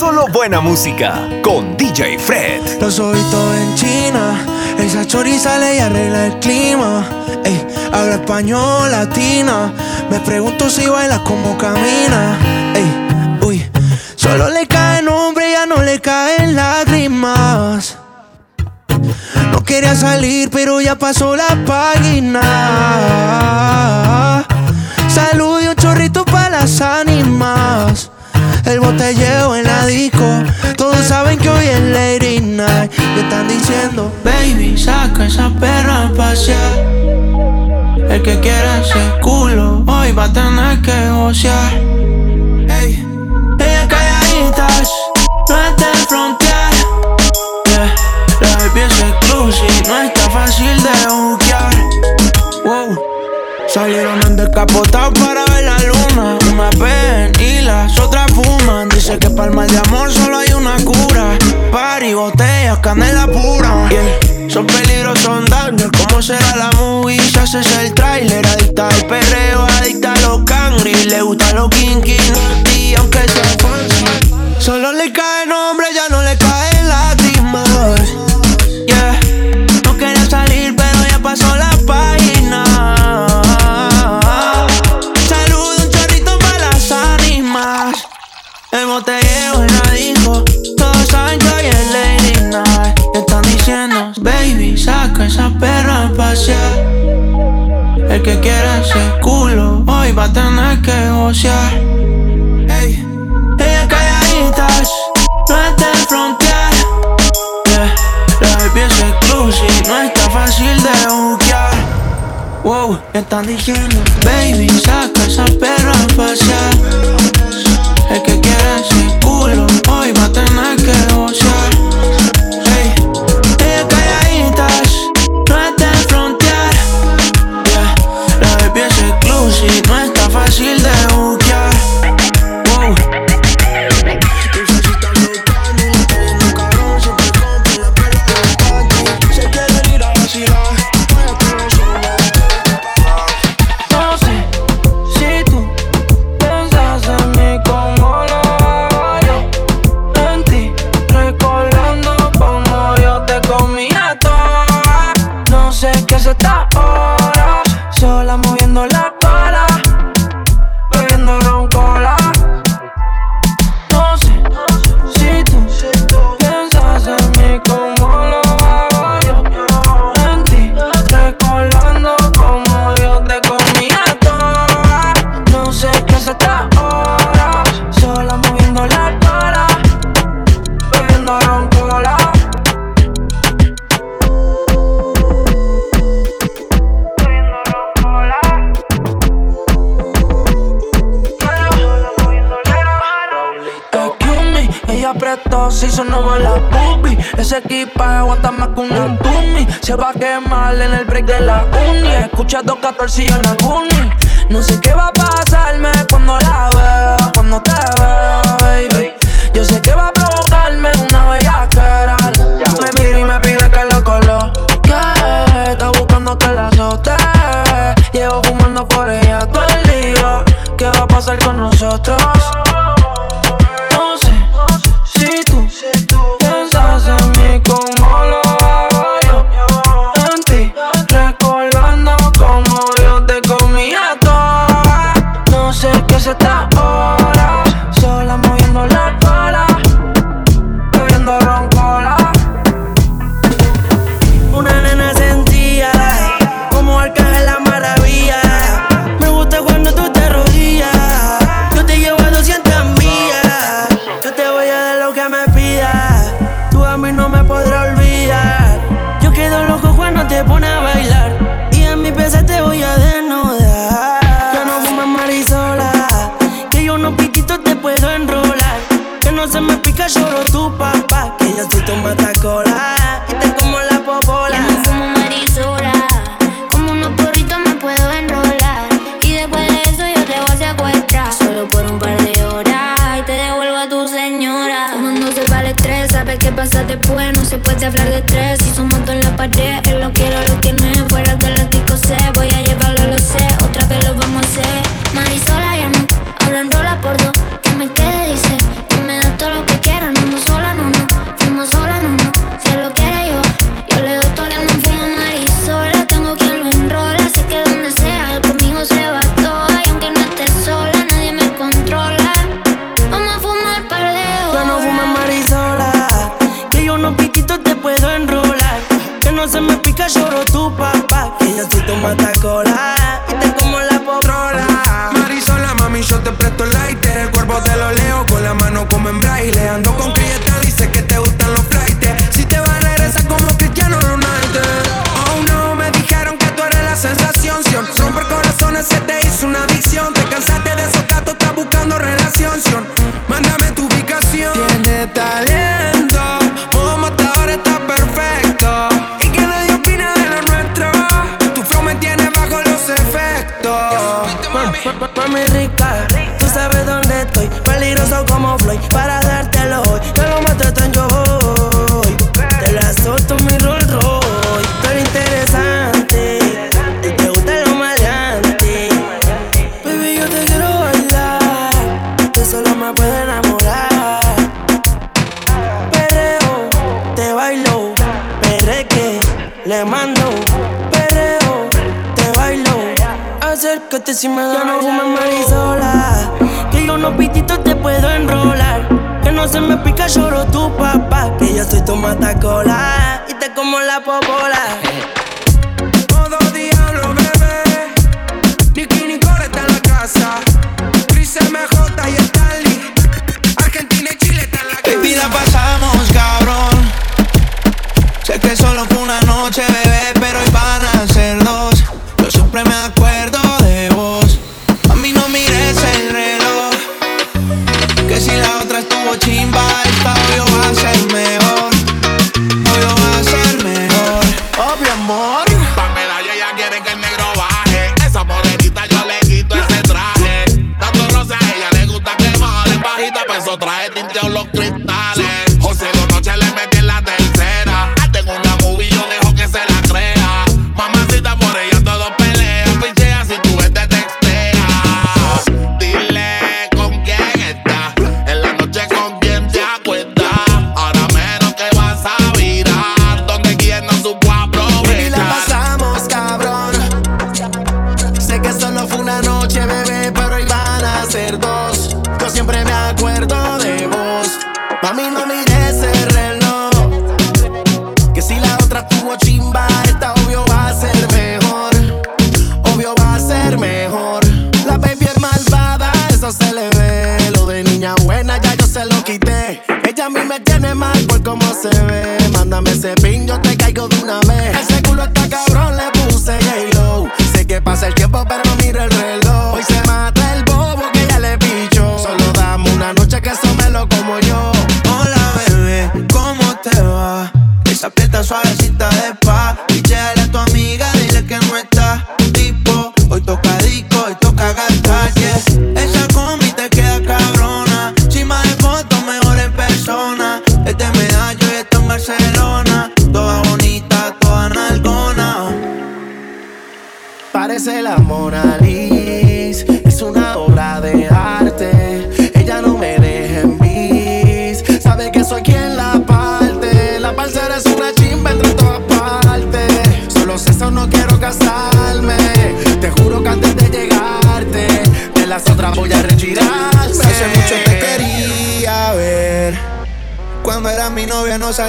Solo buena música con DJ Fred. Los ojitos en China, esa choriza le arregla el clima. Ey, habla español, latina. Me pregunto si baila como camina. Ey, uy, solo le cae nombre, ya no le caen lágrimas. No quería salir, pero ya pasó la página. Salud y un chorrito para las ánimas. El botelleo en la disco. Todos saben que hoy es Lady Night. Y están diciendo, baby, saca esa perra a pasear. El que quiera ese culo, hoy va a tener que gocear. Ey, ella calladitas, no está en frontear. Yeah, la baby es exclusive, no está fácil de buquear. Wow. Salieron en descapotado para ver la luna. Una ven y las otras Dice que para el mal de amor solo hay una cura. Party, botellas, canela pura. Son peligros, son daños. ¿Cómo será la movie? Si haces el trailer. Adicta al perreo, adicta a los cangri. Le gusta los kinky, y aunque sea falso. Solo le cae esa perra a pasear. El que quiera ese culo, hoy va a tener que gocear. Ey, ella calladitas, no está en frontear. Yeah, la baby es exclusive, no está fácil de buquear. Wow, están diciendo, baby, saca esa perra a pasear. El que quiera ese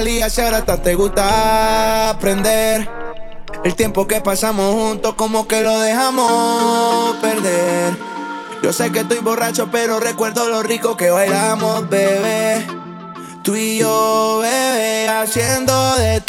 salías y ahora hasta te gusta aprender. El tiempo que pasamos juntos como que lo dejamos perder. Yo sé que estoy borracho, pero recuerdo lo rico que bailamos, bebé. Tú y yo, bebé, haciendo de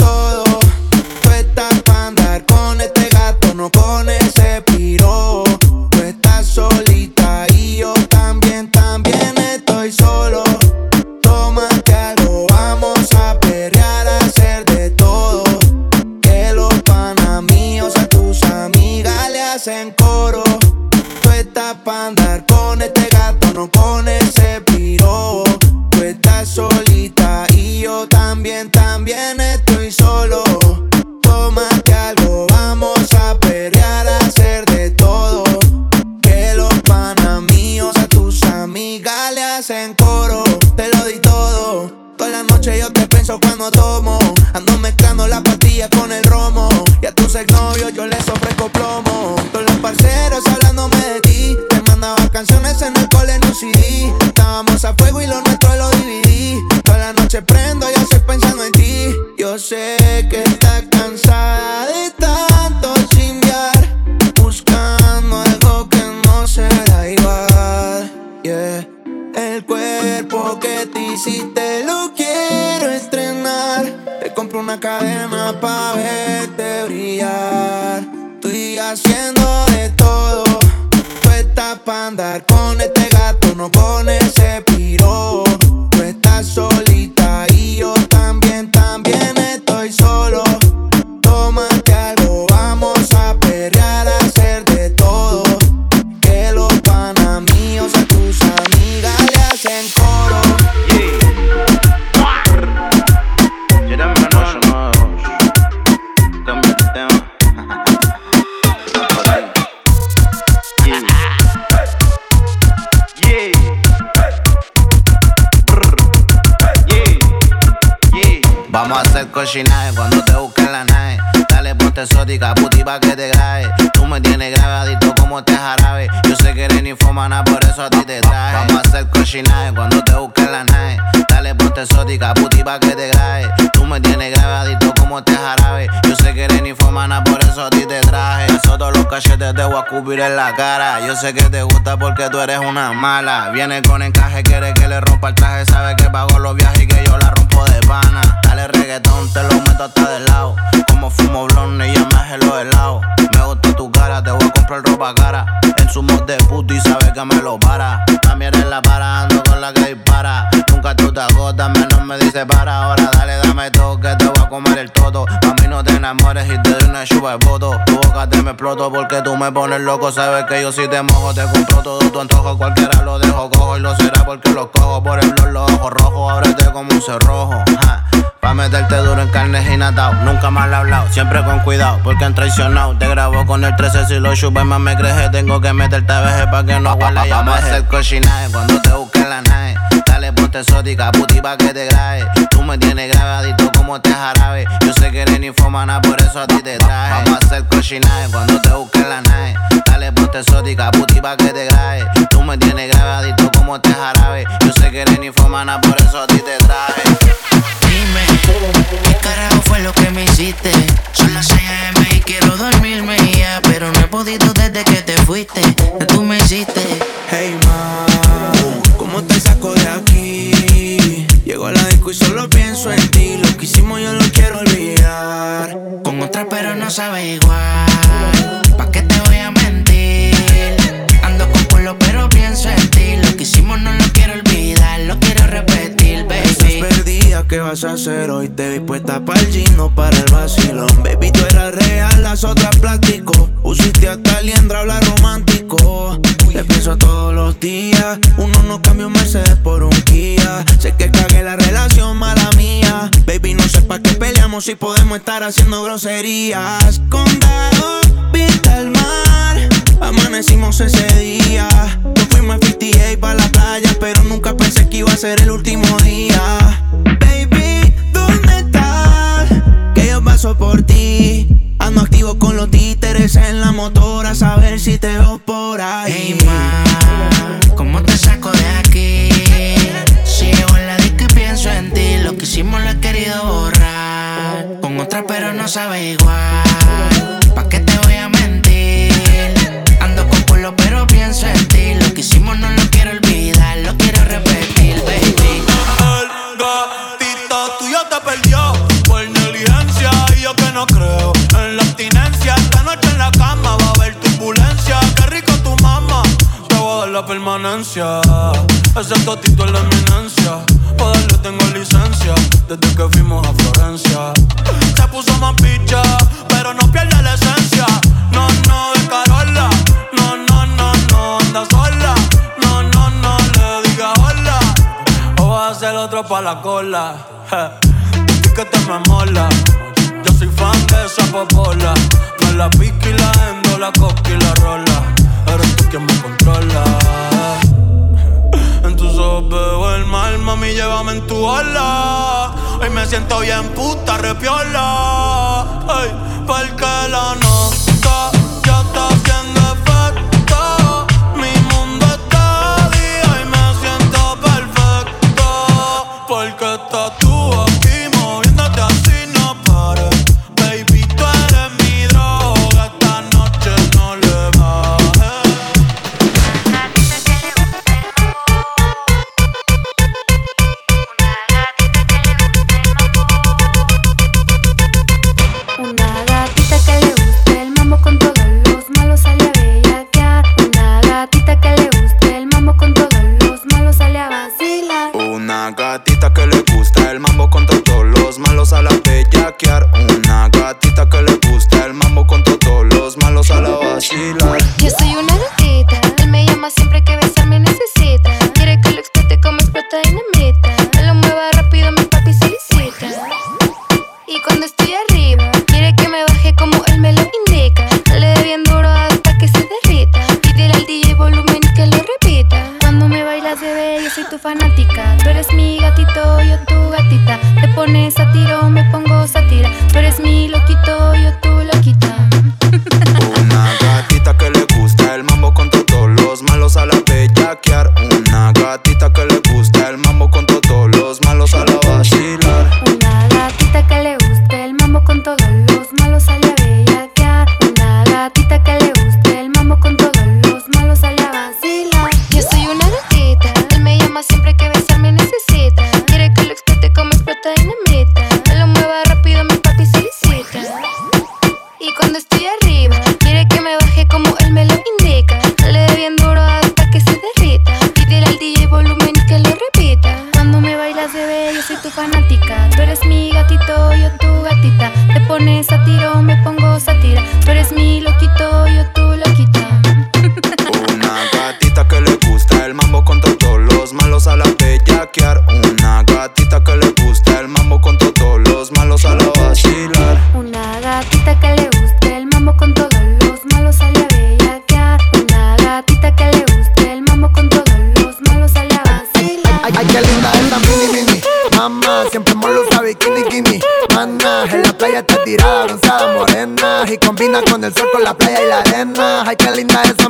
cuando tomo. Ando mezclando la pastilla con el romo. Y a tus exnovios yo les ofrezco plomo. Todos los parceros hablándome de ti. Te mandaba canciones en el cole, en un CD. Estábamos a fuego y lo nuestro lo dividí. Toda la noche prendo y estoy pensando en ti. Yo sé puti pa' que te grabe. Tú me tienes grabadito como este jarabe. Yo sé que eres infomana, por eso a ti te traje. Eso todos los cachetes te voy a cubrir en la cara. Yo sé que te gusta porque tú eres una mala. Viene con encaje, quiere que le rompa el traje. Sabe que pago los viajes y que yo la rompo de pana. Dale reggaetón, te lo meto hasta del lado. Como fumo blonde y me hace los helados. Me gusta tu cara, te voy a comprar ropa cara. En su mod de puto y sabe que me lo para. También en la para, ando con la que dispara. Nunca tú te agotas, menos me dice para. Ahora dale, dame todo, que te voy a comer el toto. A mí no te enamores y te doy una chupa de voto. Tu boca te me exploto porque tú me pones loco. Sabes que yo si te mojo, te compro todo tu antojo. Cualquiera lo dejo cojo y lo será porque lo cojo. Por el los ojos rojos, ábrete como un cerrojo. Pa' meterte duro en carne y natao. Nunca mal hablado, siempre con cuidado, porque han traicionado. Te grabo con el 13 si lo chupes más me crees. Tengo que meterte a veces pa' que no huela ya Vamos a hacer cochinaje cuando te busquen la nave. Dale ponte exótica, puti pa' que te grabe. Tú me tienes grabadito como este jarabe. Yo sé que eres infomana, por eso a ti te traje. Vamos a hacer cochinaje cuando te busquen la nave. Dale ponte exótica, puti pa' que te grabe. Tú me tienes grabadito como este jarabe. Yo sé que eres infomana, por eso a ti te traje. ¿Qué carajo fue lo que me hiciste? Son las 6 am y quiero dormirme ya, pero no he podido desde que te fuiste. Ya tú me hiciste. Hey ma, ¿cómo te saco de aquí? Llego a la disco y solo pienso en ti. Lo que hicimos yo lo quiero olvidar. Con otra pero no sabe igual. ¿Pa' qué te voy a mentir? Pero pienso en ti. Lo que hicimos no lo quiero olvidar, lo quiero repetir, baby. Estás perdida, ¿qué vas a hacer hoy? Te vi puesta para el gino, para el vacilón. Baby, tú eras real, las otras plástico. Pusiste hasta liendra, habla romántico. Te pienso todos los días. Uno no cambia un Mercedes por un Kia. Sé que cagué la relación, mala mía. Baby, no sé pa' qué peleamos si podemos estar haciendo groserías. Condado, vista al mar. Amanecimos ese día. Nos fuimos a 58 para la playa, pero nunca pensé que iba a ser el último día. Baby, ¿dónde estás? Que yo paso por ti. Ando activo con los títeres en la motora, a saber si te veo por ahí. Hey, ma, ¿cómo te saco de aquí? Si llego en la disco pienso en ti, lo que hicimos lo he querido borrar. Con otra, pero no sabe igual. ¿Pa' qué te voy a mentir? Lo que hicimos no lo quiero olvidar, lo quiero repetir, baby. El gatito tuyo te perdió por negligencia y yo que no creo en la abstinencia. Esta noche en la cama va a haber turbulencia. Qué rico tu mamá, te voy a dar la permanencia. Ese totito es la eminencia. Para darle tengo licencia desde que fuimos a Florencia. Se puso más picha, pa' la cola. Je, que te me mola. Yo soy fan de esa popola. Me la pica y la endo, la coca y la rola. Eres tú quien me controla. En tus ojos veo el mal, mami, llévame en tu ola. Hoy me siento bien puta, repiola. Ay, porque la nota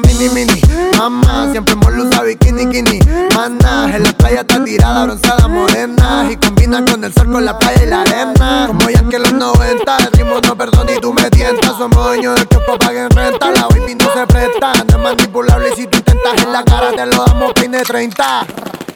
mini mini. Mamá, siempre hemos usado bikini, kini. Mana, en la playa está tirada, bronceada, morena. Y combina con el sol, con la playa y la arena. Como ya que los 90, el ritmo no perdona y tú me tientas. Somos dueños del que paguen renta. La baby no se presta, no es manipulable. Y si tú intentas en la cara, te lo damos peine 30.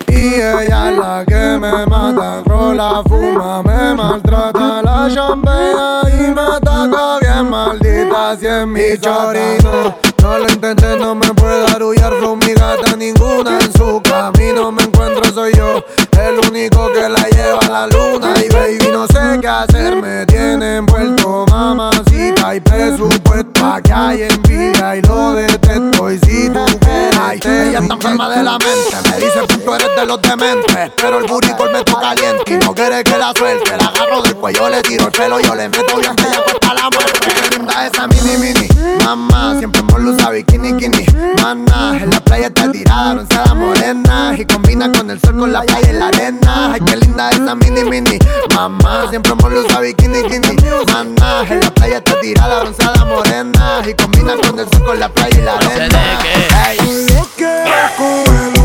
Y ella es la que me mata, rola, fuma, me maltrata la champea y me ataca bien maldita si es mi chorino. No lo intenté, no me puede arullar con mi gata ninguna en su camino me encuentro soy yo, el único que la lleva a la luna y baby no sé qué hacer, me tiene envuelto mamacita y presupuesto, aquí hay envidia y lo detesto y si tú quieres, ella está enferma de la mente, me dice que tú eres de los dementes, pero el burrito me toca caliente y no quiere que la suelte, la agarro del cuello, le tiro el pelo, yo le meto bien ella cuesta la muerte, qué linda esa mini mini, mamá siempre hemos usa bikini, kini. Mana, en la playa está tirada, bronceada morena. Y combina con el sol, con la playa y la arena. Ay, qué linda esa mini, mini. Mamá, siempre hemos usa bikini, kini. Mana, en la playa está tirada, bronceada morena. Y combina con el sol, con la playa y la arena. Hey. Yo quiero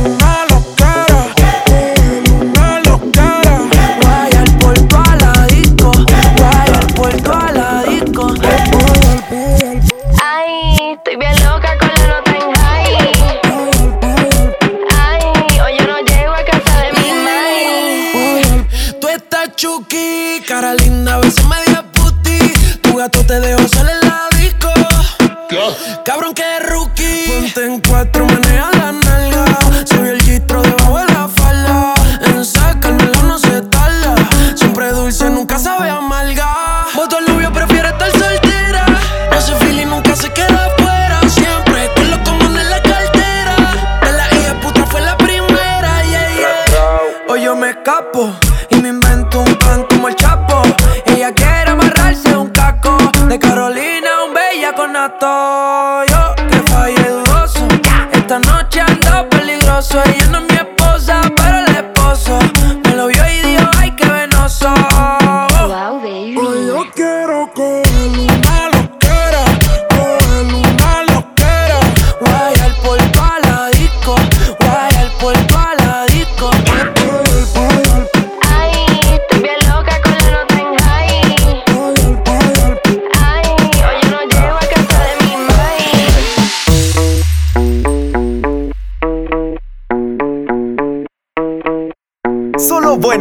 una loquera, una loquera. Guaya el puerto a la disco, guaya el puerto a la disco. Ay, estoy bien loca con la nota en high. Ay, hoy yo no llego a casa de mi mai. Tú estás chuki, cara linda, beso media puti. Tu gato te dejó salir en cuatro,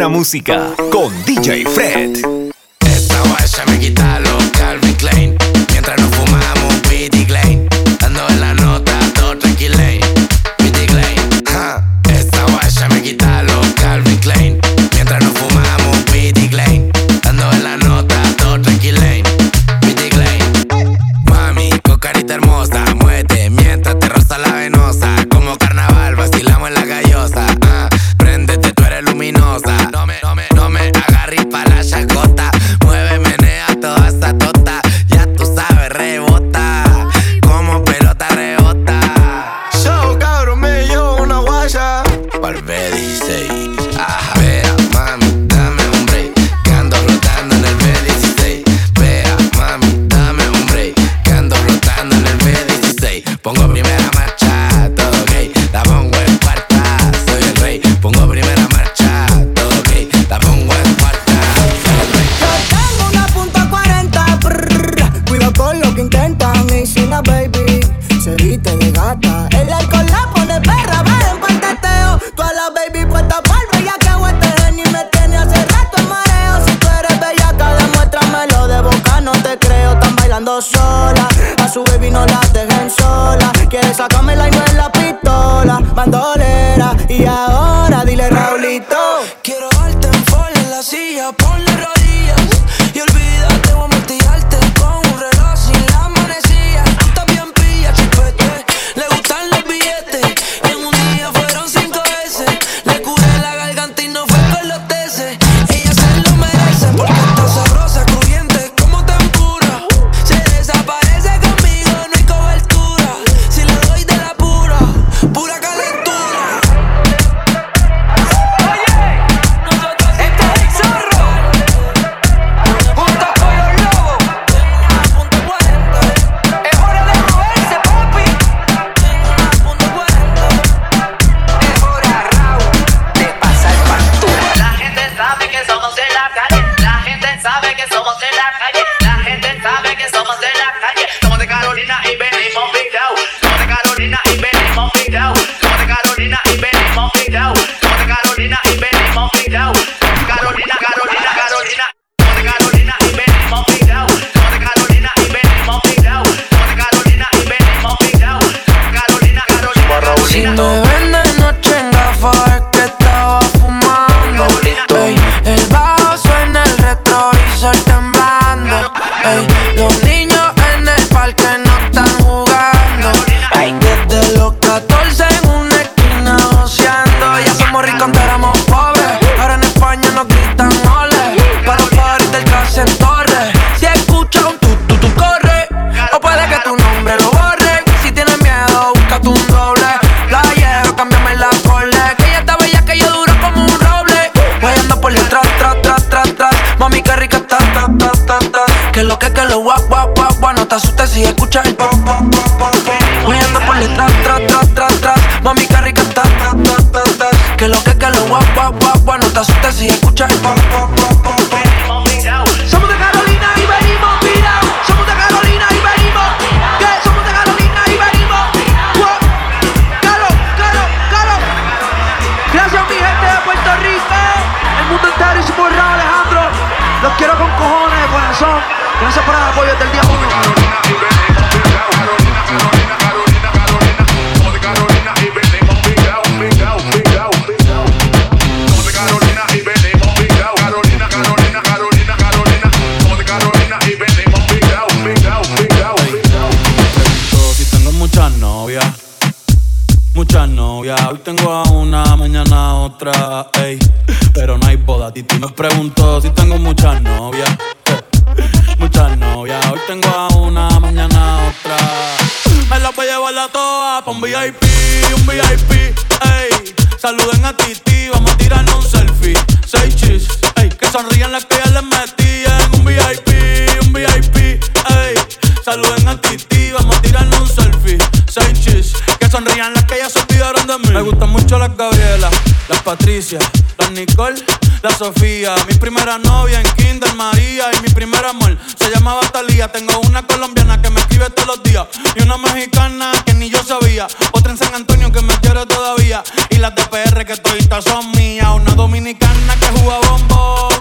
buena música con DJ la Sofía. Mi primera novia en Kinder María y mi primer amor se llamaba Talía. Tengo una colombiana que me escribe todos los días y una mexicana que ni yo sabía. Otra en San Antonio que me quiere todavía y las de PR que toditas son mías. Una dominicana que uva bombón.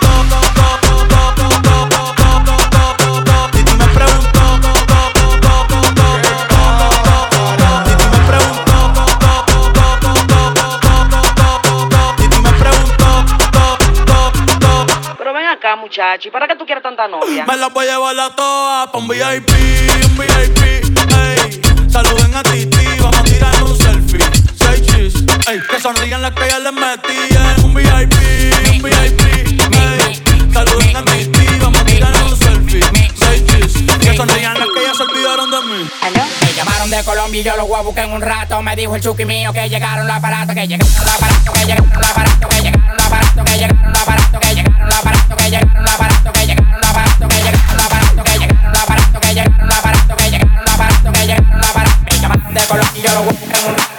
Muchacho. ¿Y para qué tú quieres tanta novia? Me la voy a llevar a todas pa' un VIP, un VIP, ey. Saluden a Titi, vamos a tirar un selfie. Seis chis, ey. Que sonrían las que ya les metí en un VIP, un VIP, ey. Saluden a Titi, vamos a tirar un selfie. Seis chis, que sonrían las que ya se olvidaron de mí. Me llamaron de Colombia y yo los voy a buscar en un rato. Me dijo el chuki mío que llegaron los aparatos, que llegaron los aparatos, que llegaron los aparatos, que llegaron los aparatos, que llegaron los aparatos, que llegaron los aparatos Colombia, yo lo voy a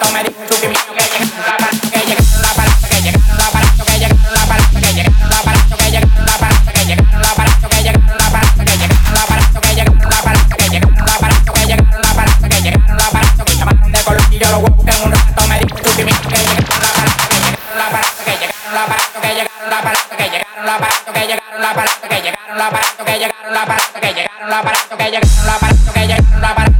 aparato que llegaron los aparatos que llegaron los aparatos que llegaron los aparatos que llegaron los aparatos.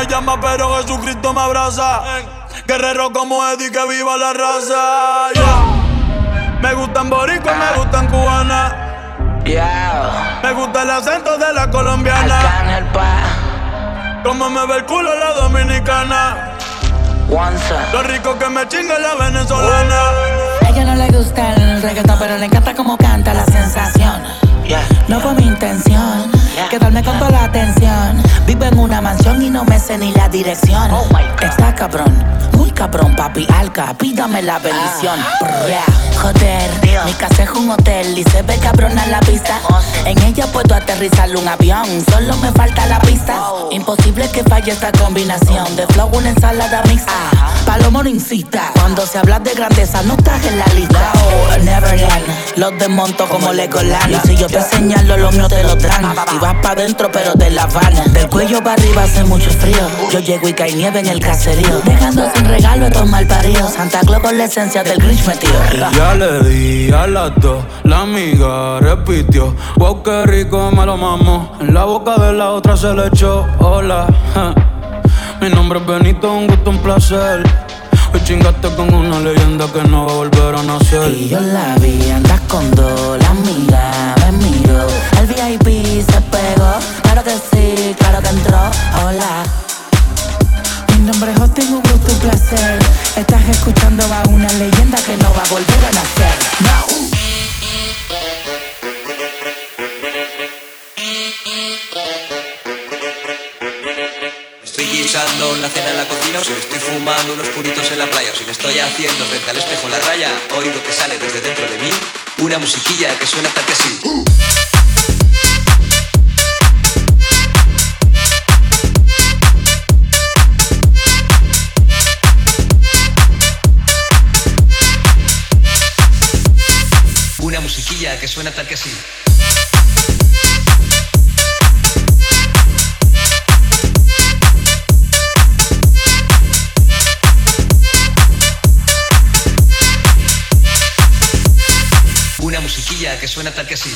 Me llama, pero Jesucristo me abraza. Guerrero como Eddie, que viva la raza. Yeah. Me gustan boricua, me gustan cubanas. Yeah. Me gusta el acento de la colombiana. Como me ve el culo la dominicana. Lo rico que me chinga la venezolana. A ella no le gusta el reggaetón, pero le encanta como canta la sensación. No fue mi intención quedarme con toda la atención. Vivo en una mansión y no me sé ni la dirección. Oh Está cabrón, muy cabrón, papi alca. Pídame la bendición. Ah. joder, mi casa es un hotel y se ve cabrón a la vista. En ella puedo aterrizar un avión, solo me falta la pista. Imposible que falle esta combinación de flow, una ensalada mixta. Palomo no. Cuando se habla de grandeza, no estás en la lista. Neverland, los desmonto como Legoland. Y si yo te señalo, lo mío te lo dan. Y vas pa' dentro, pero de la Habana. Del cuello para arriba hace mucho frío. Yo llego y cae nieve en el caserío. Dejando sin regalo estos malparidos. Santa Claus con la esencia del Grinch metido. Ya le di a las dos, la amiga repitió. Wow, qué rico me lo mamo. En la boca de la otra se le echó. Hola, mi nombre es Benito, un gusto, un placer. Hoy chingaste con una leyenda que no va a volver a nacer. Y yo la vi, andas estoy haciendo frente al espejo la raya, oído que sale desde dentro de mí, una musiquilla que suena tal que así. Una musiquilla que suena tal que así. Que suena tal que así.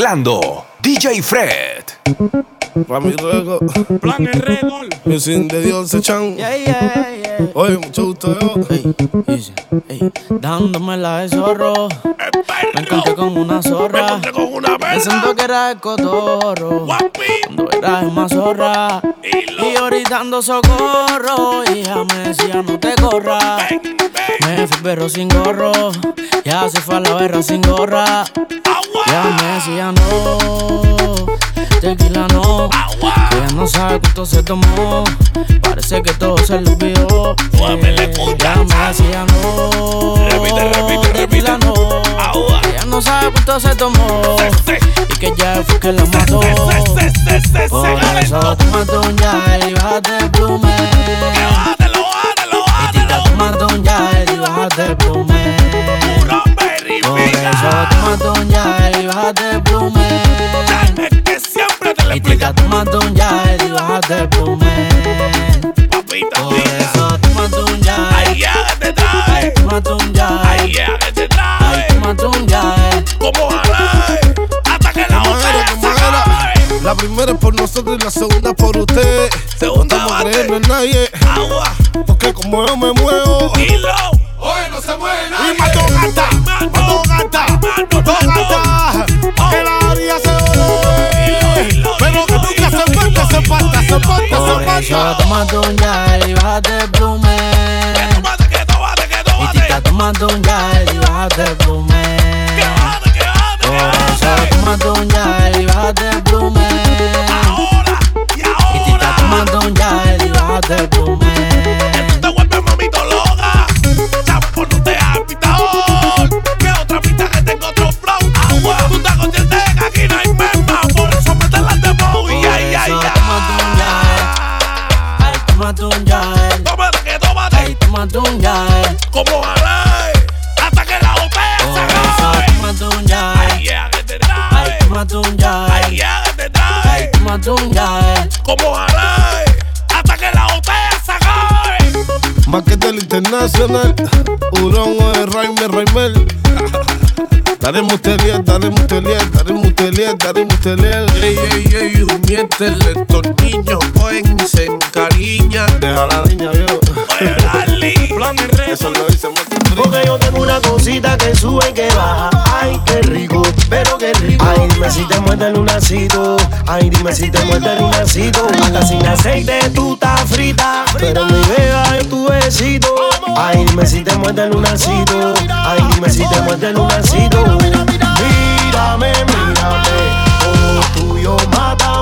Mezclando DJ Fred. Rami Rego. Plan el Regol. sin de Dios se chan. Yeah, yeah, yeah. Oye, mucho gusto, yo. Ey, dice, ey, dándome la de zorro. Me encontré con una zorra. Me encontré con una Me siento que era el cotorro. Cuando era el más zorra. Y yo gritando socorro. Y ella me decía no te corras. Me fui perro sin gorro. Ya se fue a la berra sin gorra. Ya me decía no. Tequila no, que ella no sabe cuánto se tomó. Parece que todo se le olvidó. Ya me decía no. Repite, no. Ella no sabe cuánto se tomó. Y que ya fue que la mató. Por eso tómate un y bájate el plume. Bájatelo, bájatelo, tómate un gel y bájate el plume. Por eso tómate un gel y bájate el plume. Es que siempre te lo tómate un gel y bájate el plume. Papita, Por eso tómate un Ay, gel. ya, que te trae. Tómate un Ay, ya, que te Ay, trae. tómate un gel. Como. Hasta que la. La primera es por nosotros y la segunda por usted. Creyendo en nadie. Agua. Porque como yo me muevo. Hilo. Hoy no se mueve Y nadie. mató gata, mató gata, mató gata. Que la haría se oye. Pero que nunca se falta, se falta, se falta, Por se eso falta. tómate un gel y bájate el plume. Tómate, que tómate, que Y tómate. tica, tómate un gel y bájate el plume. Que bájate, que bájate, Por que eso bájate. tómate un gel y bájate el plume. Gel y internacional. Hurón o de Raime Raimel. Dale mutelier, dale mutelier, dale mutelier, dale mutelier. Ey, ey, ey, miéntele, estos niños pueden se encariñan. Deja la niña, viejo. Oye, Dali. Plan el. Eso lo dice Porque yo tengo una cosita que sube y que baja. Ay, qué rico, Ay, dime si te muerde el lunacito. Ay, dime si te muerde el lunacito. Hasta sin aceite tú estás frita. Pero mi beba es tu besito. Ay, dime si te muerde el lunacito. Ay, dime si te muerde el lunacito. Mírame, mírame. Como tuyo, mátame.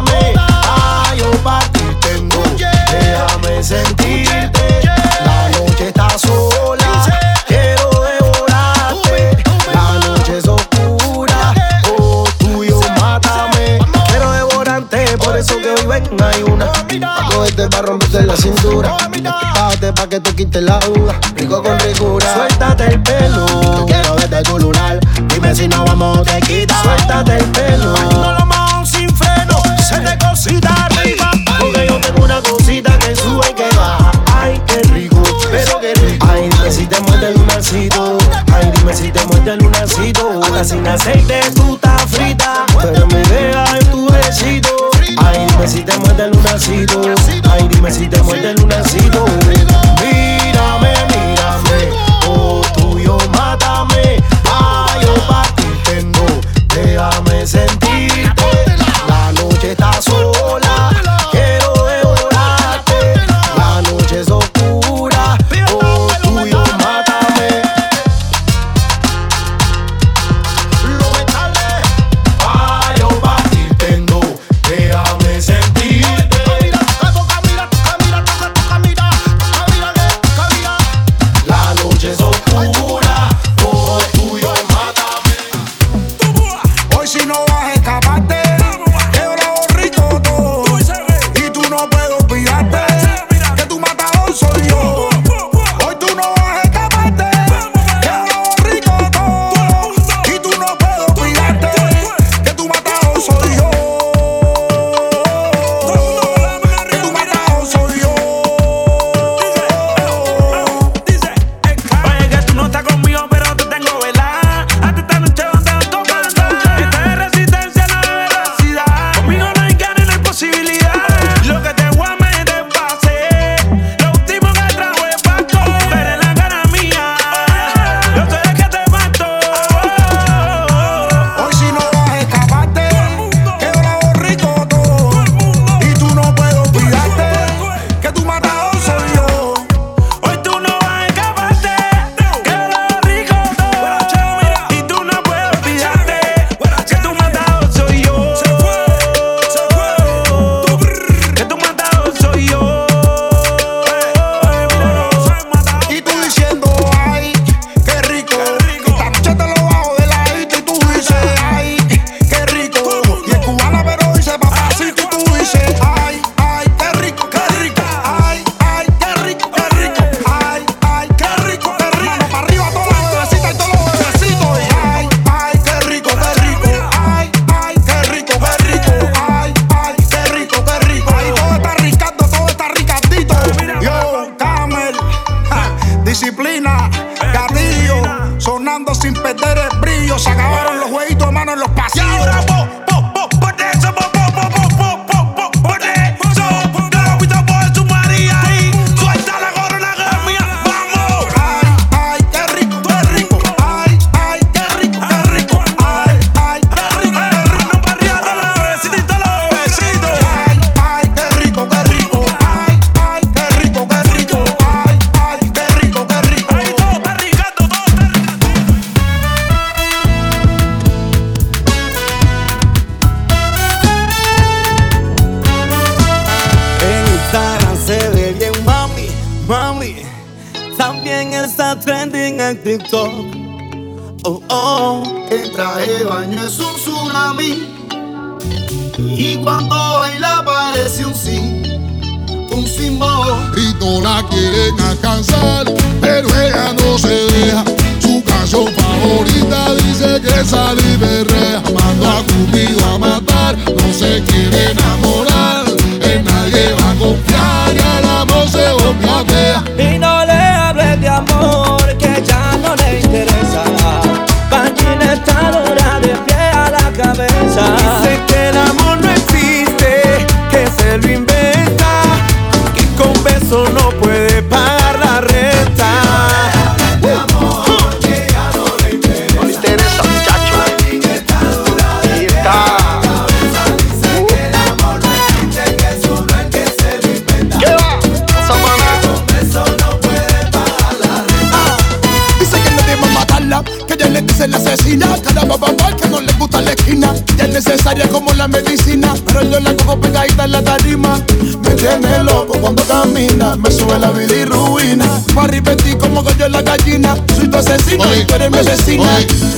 Pa' cogerte pa' romperte la cintura. Bájate pa' que te quite la duda. Rico con ricura. Suéltate el pelo. Quiero verte tu lunar. Dime si no vamos, te quita. Suéltate el pelo. Lo mojamos sin freno. Se te cosita arriba. Porque yo tengo una cosita que sube y que baja. Ay, qué rico, pero qué rico. Ay, dime si te muerde el lunacito. Ay, dime si te muerde el lunacito. Hasta sin aceite tú estás frita. Pero me deja en tu besito. Ay, dime si te muerde el lunacito. Si te muerde traje baño es un tsunami. Y cuando baila parece un sí, un simón. Y no la quieren alcanzar, pero ella no se deja. Su canción favorita dice que sale y berrea. Mando a Cupido a matar, no se quiere enamorar. En nadie va a confiar y el amor se volvió a Y no le hables de amor, que ya no le interesa. Panchina está dura de pie a la cabeza. Ya es necesaria como la medicina, pero yo la cojo pegadita en la tarima. Me tiene loco cuando camina, me sube la bilirruina. Pa' repetir como que yo en la gallina, soy tu asesino oye, y tú eres mi asesina.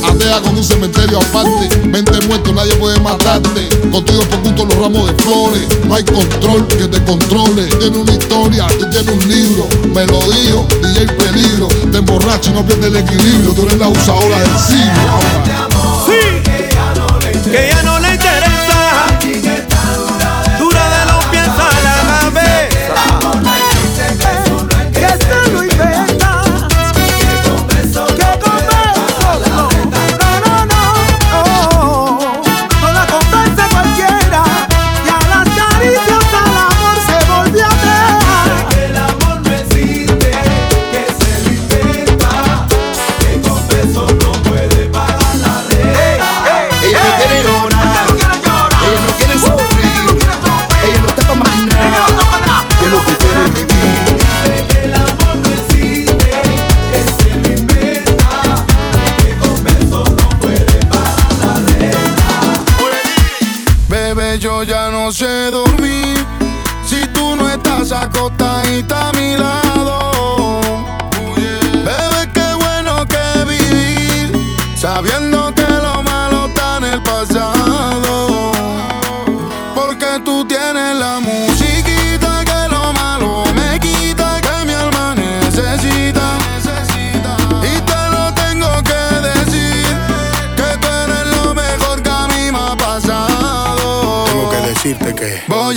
Atea con un cementerio aparte, mente muerto, nadie puede matarte. Contigo por gusto los ramos de flores, no hay control que te controle. Tiene una historia, tú tienes un libro, me lo digo, DJ Peligro. Te emborracho y no pierdes el equilibrio, tú eres la usadora del siglo.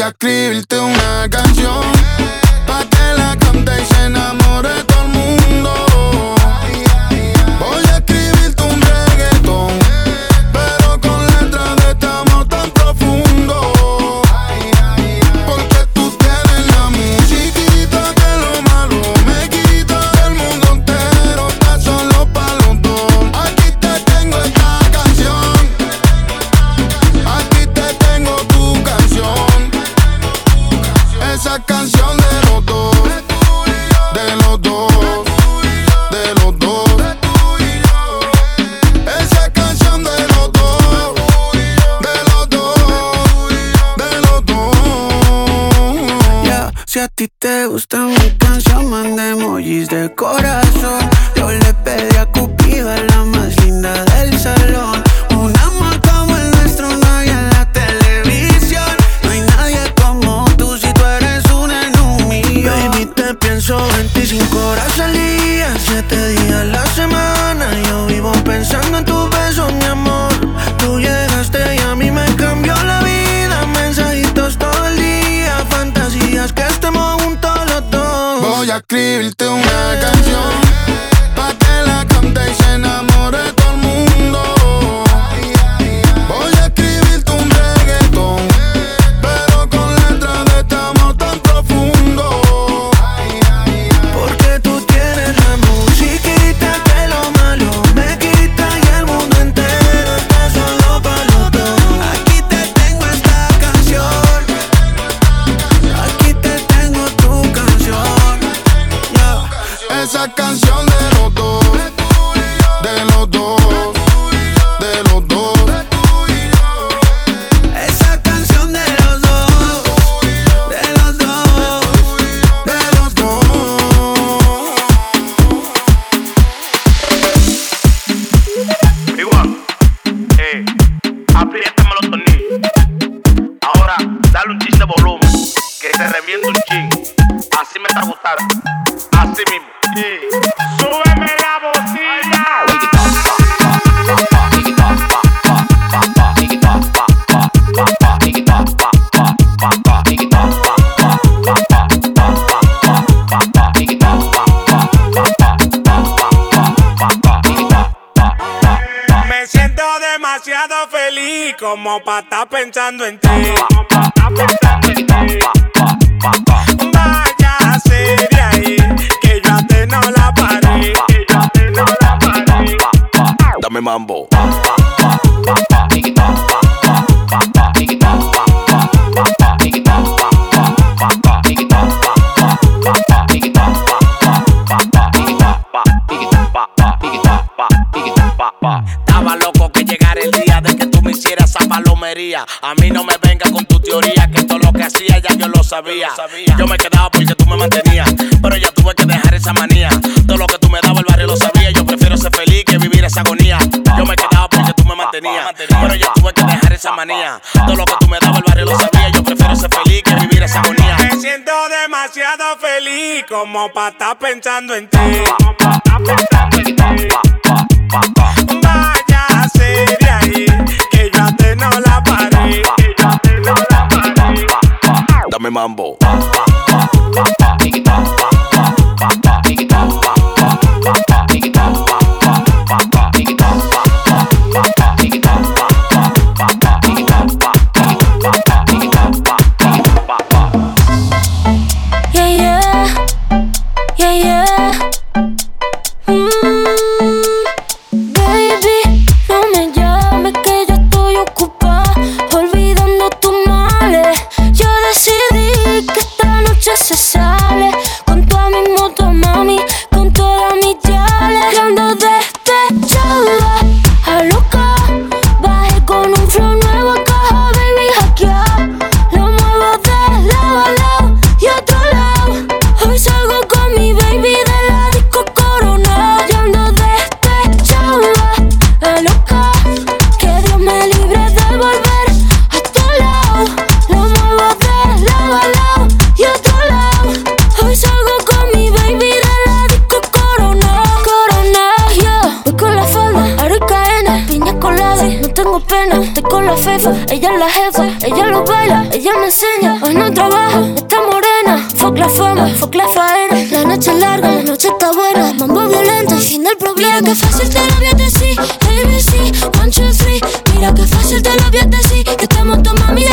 escribirte una canción. Así me trabutaron, así mismo. Y súbeme la bocina. Me siento demasiado feliz como para estar pensando en ti. Estaba loco que llegara el día de que tú me hicieras esa palomería. A mí no me venga con tu teoría, que todo lo que hacía ya yo lo sabía. Yo me quedaba porque tú me mantenías, pero ya tuve que dejar esa manía. Todo lo que tú me dabas el barrio lo sabía. Yo prefiero ser feliz que vivir esa agonía. Pero yo tuve que dejar esa manía. Todo lo que tú me dabas el barrio lo sabía. Yo prefiero ser feliz que vivir esa agonía. Me siento demasiado feliz como para estar pensando en ti. Vaya a ser de ahí que yo te no la paré. Que te la. Dame mambo. Ella es la jefa, ella lo baila, ella me enseña. Hoy no trabaja, está morena. Fuck la fama, fuck la faena. La noche es larga, la noche está buena. Mambo violento, fin del problema. Mira que fácil te lo voy a decir. ABC, one, two, three. Mira que fácil te lo voy a. Que estamos tomando mami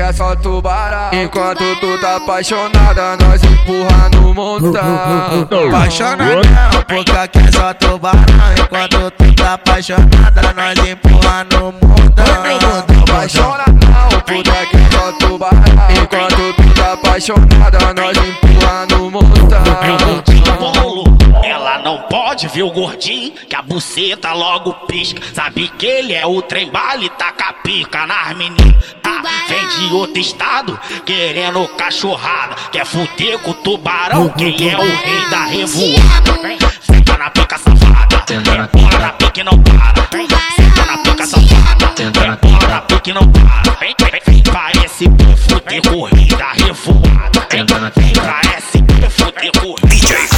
É, tá é só tubarão. Enquanto tu tá apaixonada, nós empurra no montão. Apaixonadão, porque é só tubarão. Enquanto tu tá apaixonada, nós empurra no montão. Apaixonadão, puta que só tubarão. Enquanto tu tá apaixonada, nós empurra no montão pode ver o gordinho, que a buceta logo pisca. Sabe que ele é o trem bala e taca pica nas meninas. Tá, vem de outro estado, querendo cachorrada. Quer fuder com o tubarão, quem é o rei da revoada. Senta na pica safada, embora na e não para. Senta na pica safada, na não para. Vem, vem, vem, parece que fuder com o rei da revoada. Vem, parece que fuder com o rei da revoada.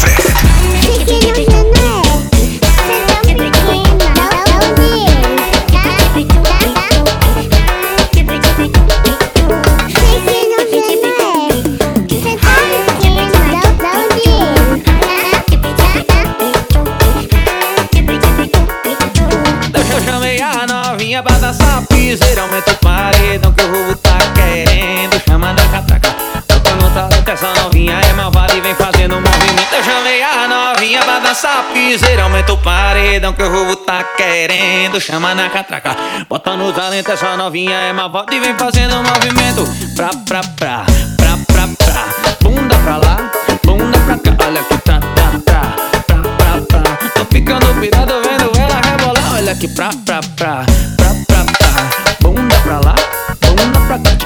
novinha pra dançar é piseira. Aumenta o paredão que o roubo tá querendo. Chama na catraca, bota no talento. Essa novinha é uma volta e vem fazendo um movimento. Pra, pra, pra, pra, pra, pra. Bunda pra lá, bunda pra cá. Olha que tá, tá, tá. Pra, pra, pra. Tô ficando pirado vendo ela rebolar. Olha que pra, pra, pra, pra, pra, pra. Bunda pra lá, bunda pra cá.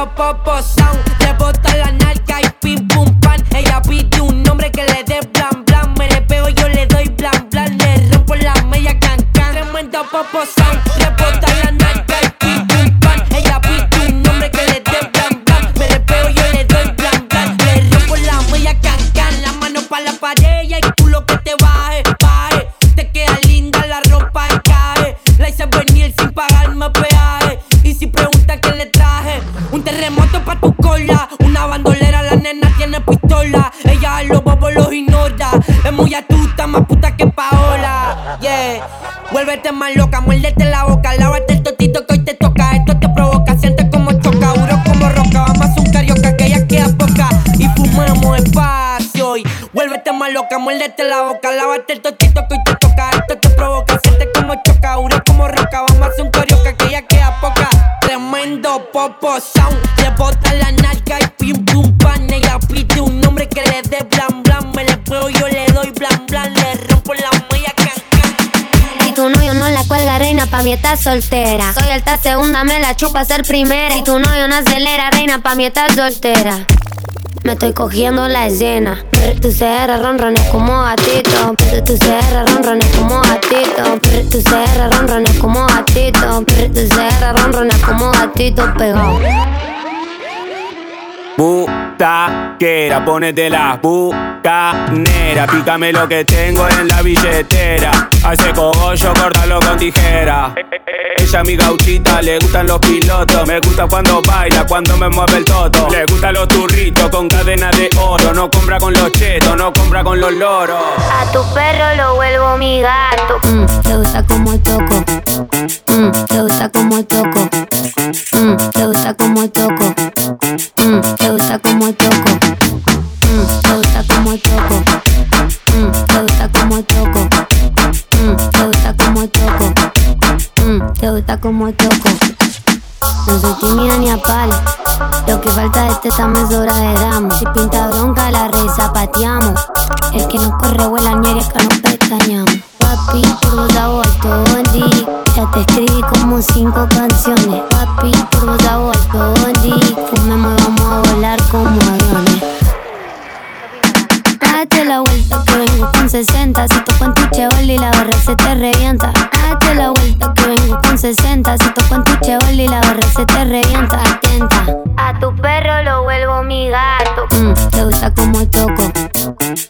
Popo sound, le bota la narca y pim pum pan. Ella pide un nombre que le dé blan blan. Me le pego, yo le doy blan blan. Le rompo la media can can. Tremendo popo sound, más loca, muérdete mí estás soltera. Soy alta segunda, me la chupa ser primera. Y tu novio no acelera, reina, pa' mí estás soltera. Me estoy cogiendo la escena. Tu CR ronrones como gatito. Tu CR ronrones como gatito. Tu CR ronrones como gatito. Tu CR ronrones como gatito pegado. Butaquera, ponete la bucanera. Pícame lo que tengo en la billetera. Hace cogollo, córtalo con tijera. Ella mi gauchita, le gustan los pilotos. Me gusta cuando baila, cuando me mueve el toto. Le gustan los turritos con cadena de oro. No compra con los chetos, no compra con los loros. A tu perro lo vuelvo mi gato. Mm, te gusta como toco. Mm, te gusta como toco. Mm, te gusta como toco. Gusta como toco. Mm, te gusta como toco. Mm, te gusta como toco. Mm, te gusta como toco. Mm, te gusta como toco. No soy tímida ni a palo. Lo que falta de este examen es hora de damos. Si pinta bronca, la rey zapateamos. El que no corre vuela ni el que nos pestañamos. Papi, por vos hago alto bondi. Ya te escribí como cinco canciones. Papi, por vos hago alto bondi. Fumemos, vamos a volar como aviones. Date la vuelta que vengo con 60 Si toco en tu chevol y la barra se te revienta Date la vuelta que vengo con 60 Si toco en tu chevol y la barra se te revienta Atenta A tu perro lo vuelvo mi gato Mm, Te gusta como toco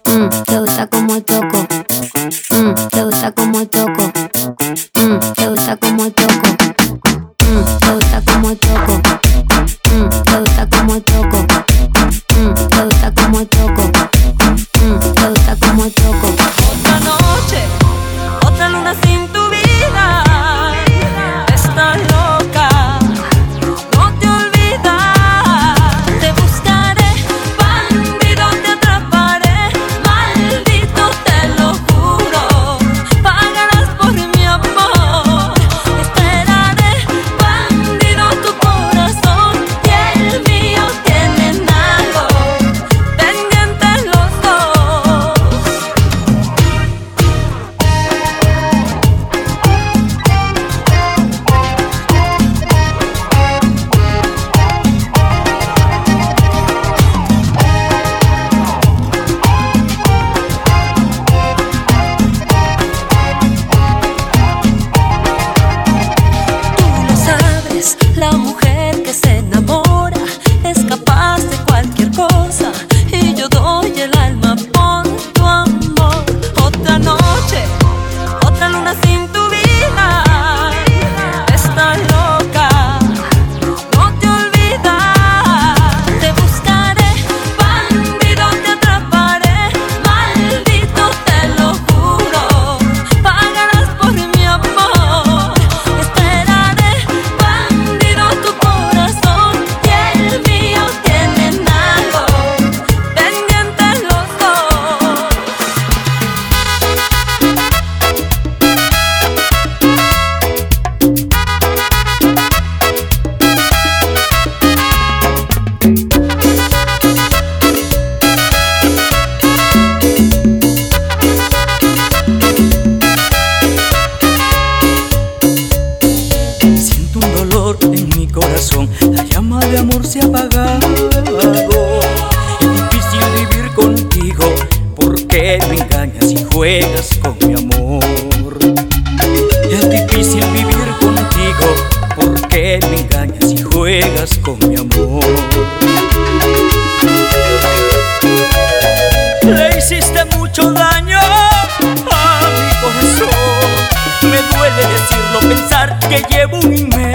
Mm, Te gusta como toco como el esto me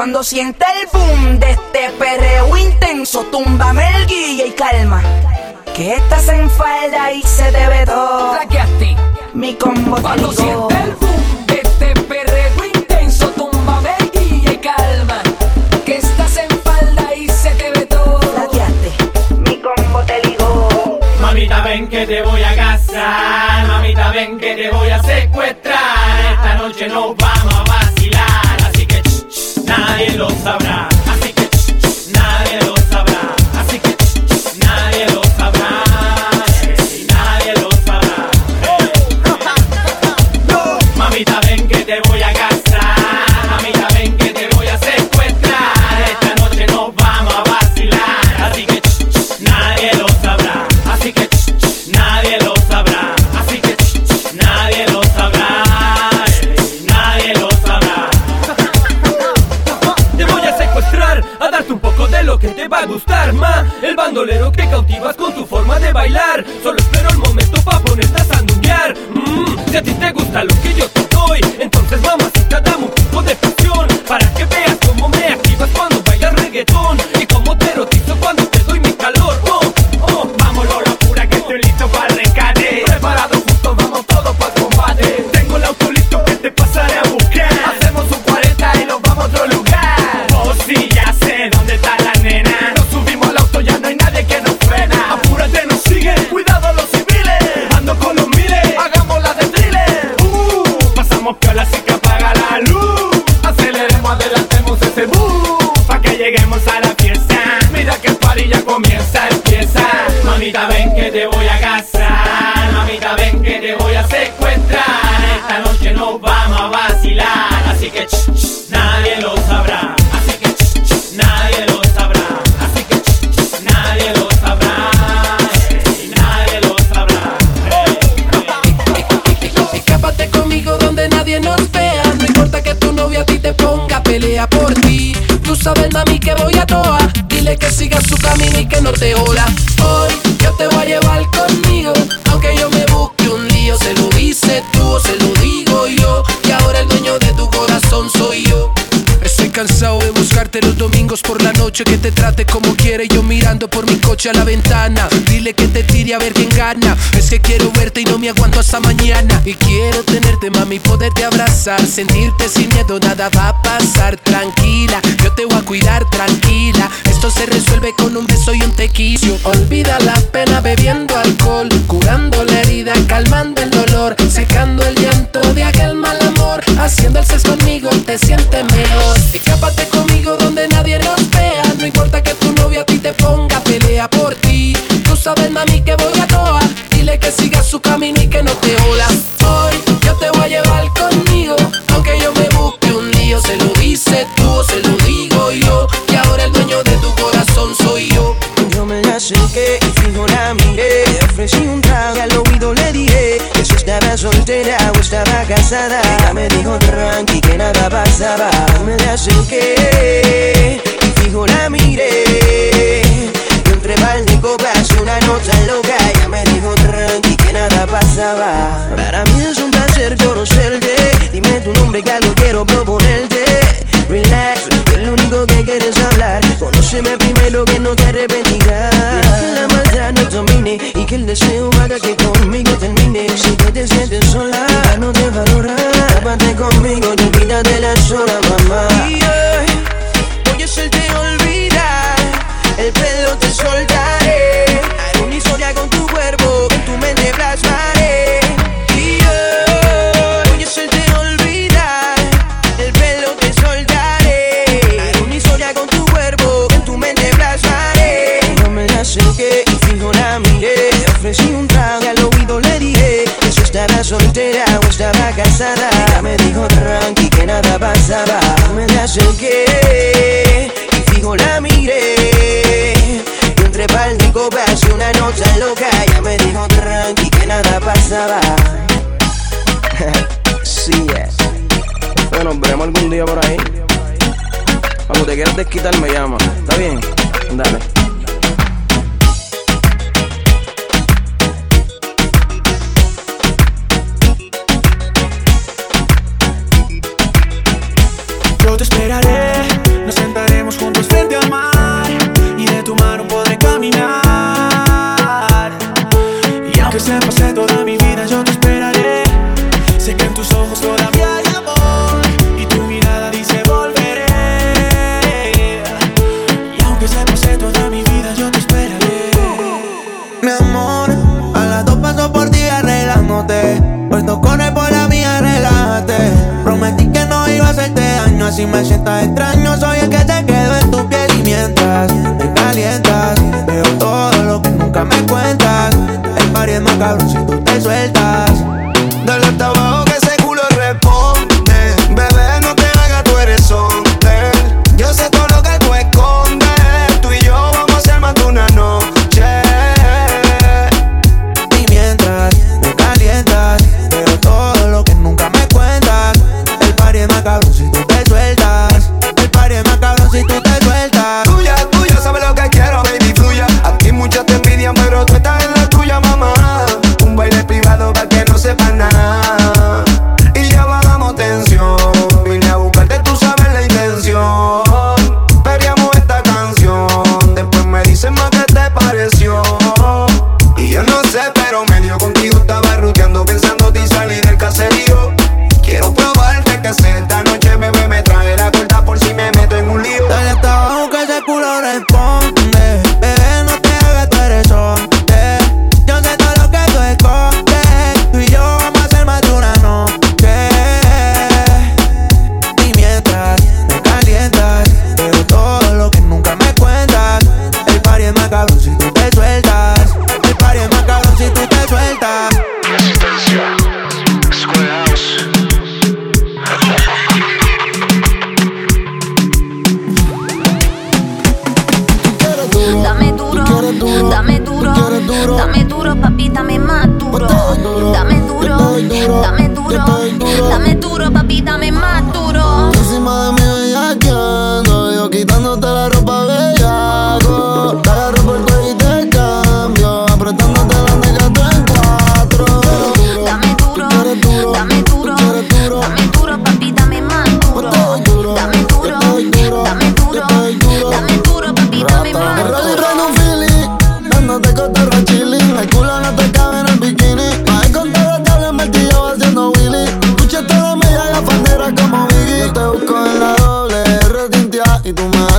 Cuando sienta el boom de este perreo intenso, túmbame el guía y calma. Que estás en falda y se te ve todo. Mi combo te Cuando digo. sienta el boom de este perreo intenso, túmbame el guía y calma. Que estás en falda y se te ve todo. Traqueaste. Mi combo te digo. Mamita, ven que te voy a casar. Mamita, ven que te voy a secuestrar. Esta noche nos vamos a vacilar nadie lo sabrá. a gustar Ma, el bandolero que cautivas con tu forma de bailar. Solo espero el momento pa' ponerte a sandunguear. Mm, Si a ti te gusta lo que yo te doy Entonces los domingos por la noche Que te trate como quiere. Yo mirando por mi coche a la ventana Dile que te tire a ver quién gana. Es que quiero verte y no me aguanto hasta mañana. Y quiero tenerte mami, poderte abrazar. Sentirte sin miedo, nada va a pasar. Tranquila, yo te voy a cuidar, tranquila. Esto se resuelve con un beso y un tequillo Olvida la pena bebiendo alcohol Curando la herida, calmando el dolor Secando el llanto de aquel mal amor. Haciendo el sexo conmigo, te sientes mejor. Escápate conmigo donde nadie nos vea. No importa que tu novia a ti te ponga, pelea por ti. Tú sabes, mami, que voy a toa. Dile que siga su camino y que no te hola. Hoy yo te voy a llevar conmigo, aunque yo me busque un lío. Se lo dice tú, se lo soltera o estaba casada. Ella me dijo tranqui que nada pasaba. Me la acerqué y fijo la miré. Y entre balde copas una nota loca. Ella me dijo tranqui que nada pasaba. Para mí es un placer conocerte. Dime tu nombre que algo quiero proponerte. Relax, que lo único que quieres hablar. Conóceme primero que no te arrepentirás deseo para que conmigo termine. Si tú te sientes sola, no te valora. Tápate conmigo, yo quítate las horas. soltera o estaba casada. Ya Me dijo tranqui que nada pasaba Me la acerqué y fijo la miré. Y entre pal y copas y una noche loca Ya me dijo tranqui que nada pasaba Sí, es Bueno, nos veremos algún día por ahí. Cuando te quieras desquitar me llama. ¿Está bien? Dale. en chilling. El culo no te cabe en el bikini. Más con todas las tablas martillo haciendo Willy. Escucha toda mi llaga pandera como Biggie. Yo te busco en la doble R tintia y tú me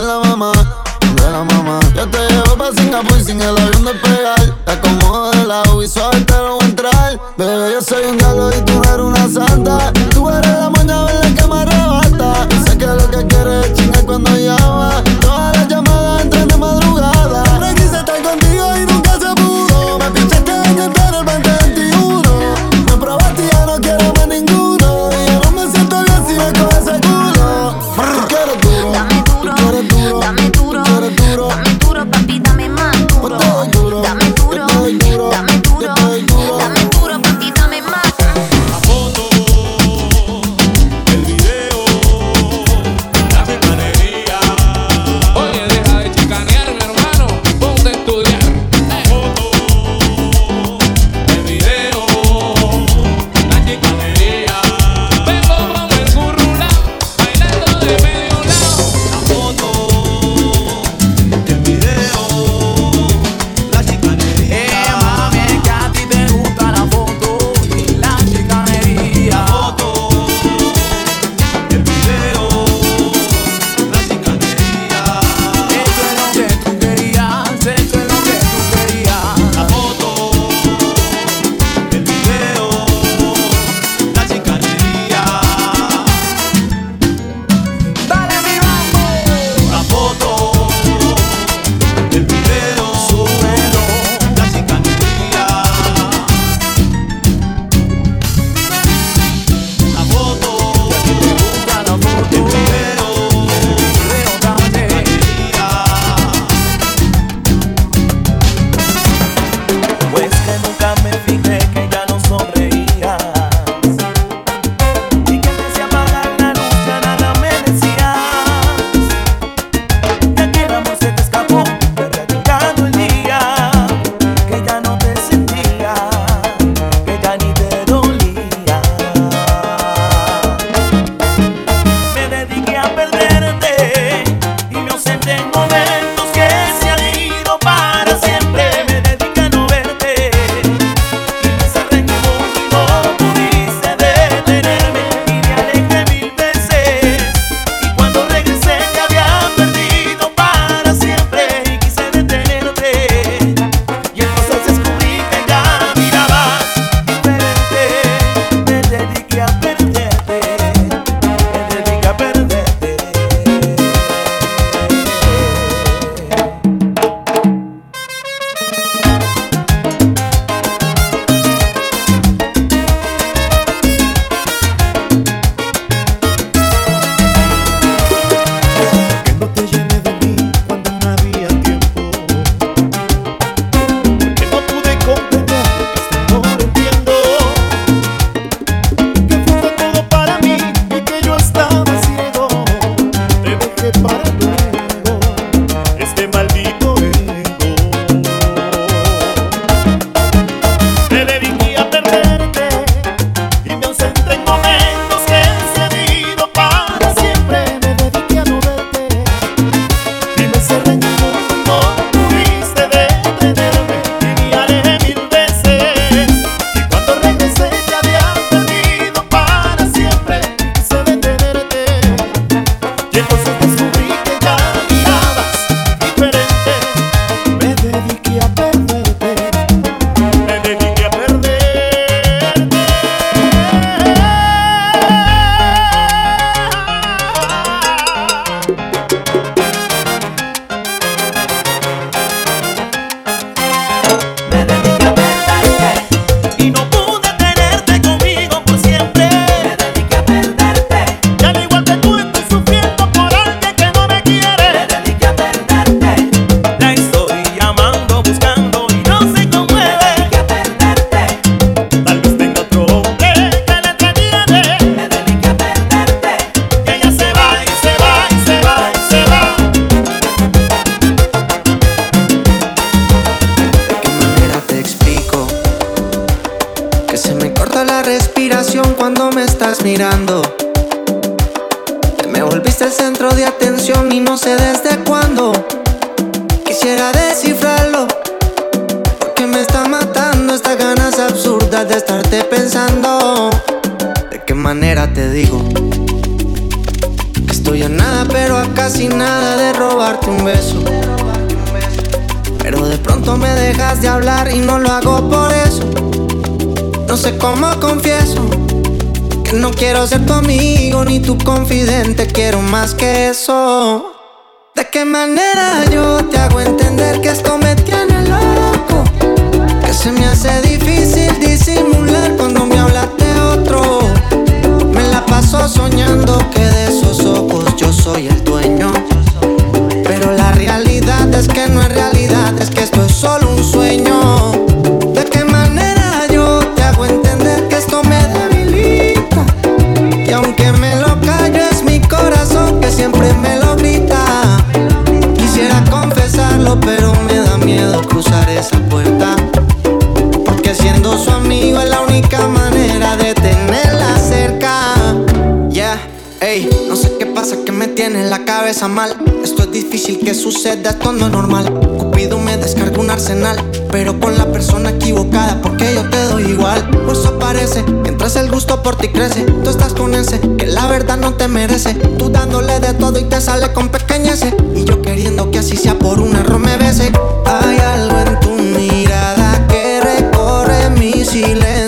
manera te digo? Que estoy a nada, pero a casi nada de robarte un beso. Pero de pronto me dejas de hablar y no lo hago por eso. No sé cómo confieso que no quiero ser tu amigo ni tu confidente, quiero más que eso. ¿De qué manera yo te hago entender que esto me tiene loco? Que se me hace soñando que de esos ojos yo soy el dueño. Pero la realidad es que no es realidad, es que esto es solo un sueño. Esto es difícil que suceda, esto no es normal. Cupido me descarga un arsenal, pero con la persona equivocada, porque yo te doy igual. Por eso parece, mientras el gusto por ti crece, tú estás con ese que la verdad no te merece. Tú dándole de todo y te sale con pequeñeces. Y yo queriendo que así sea por un error me bese. Hay algo en tu mirada que recorre mi silencio.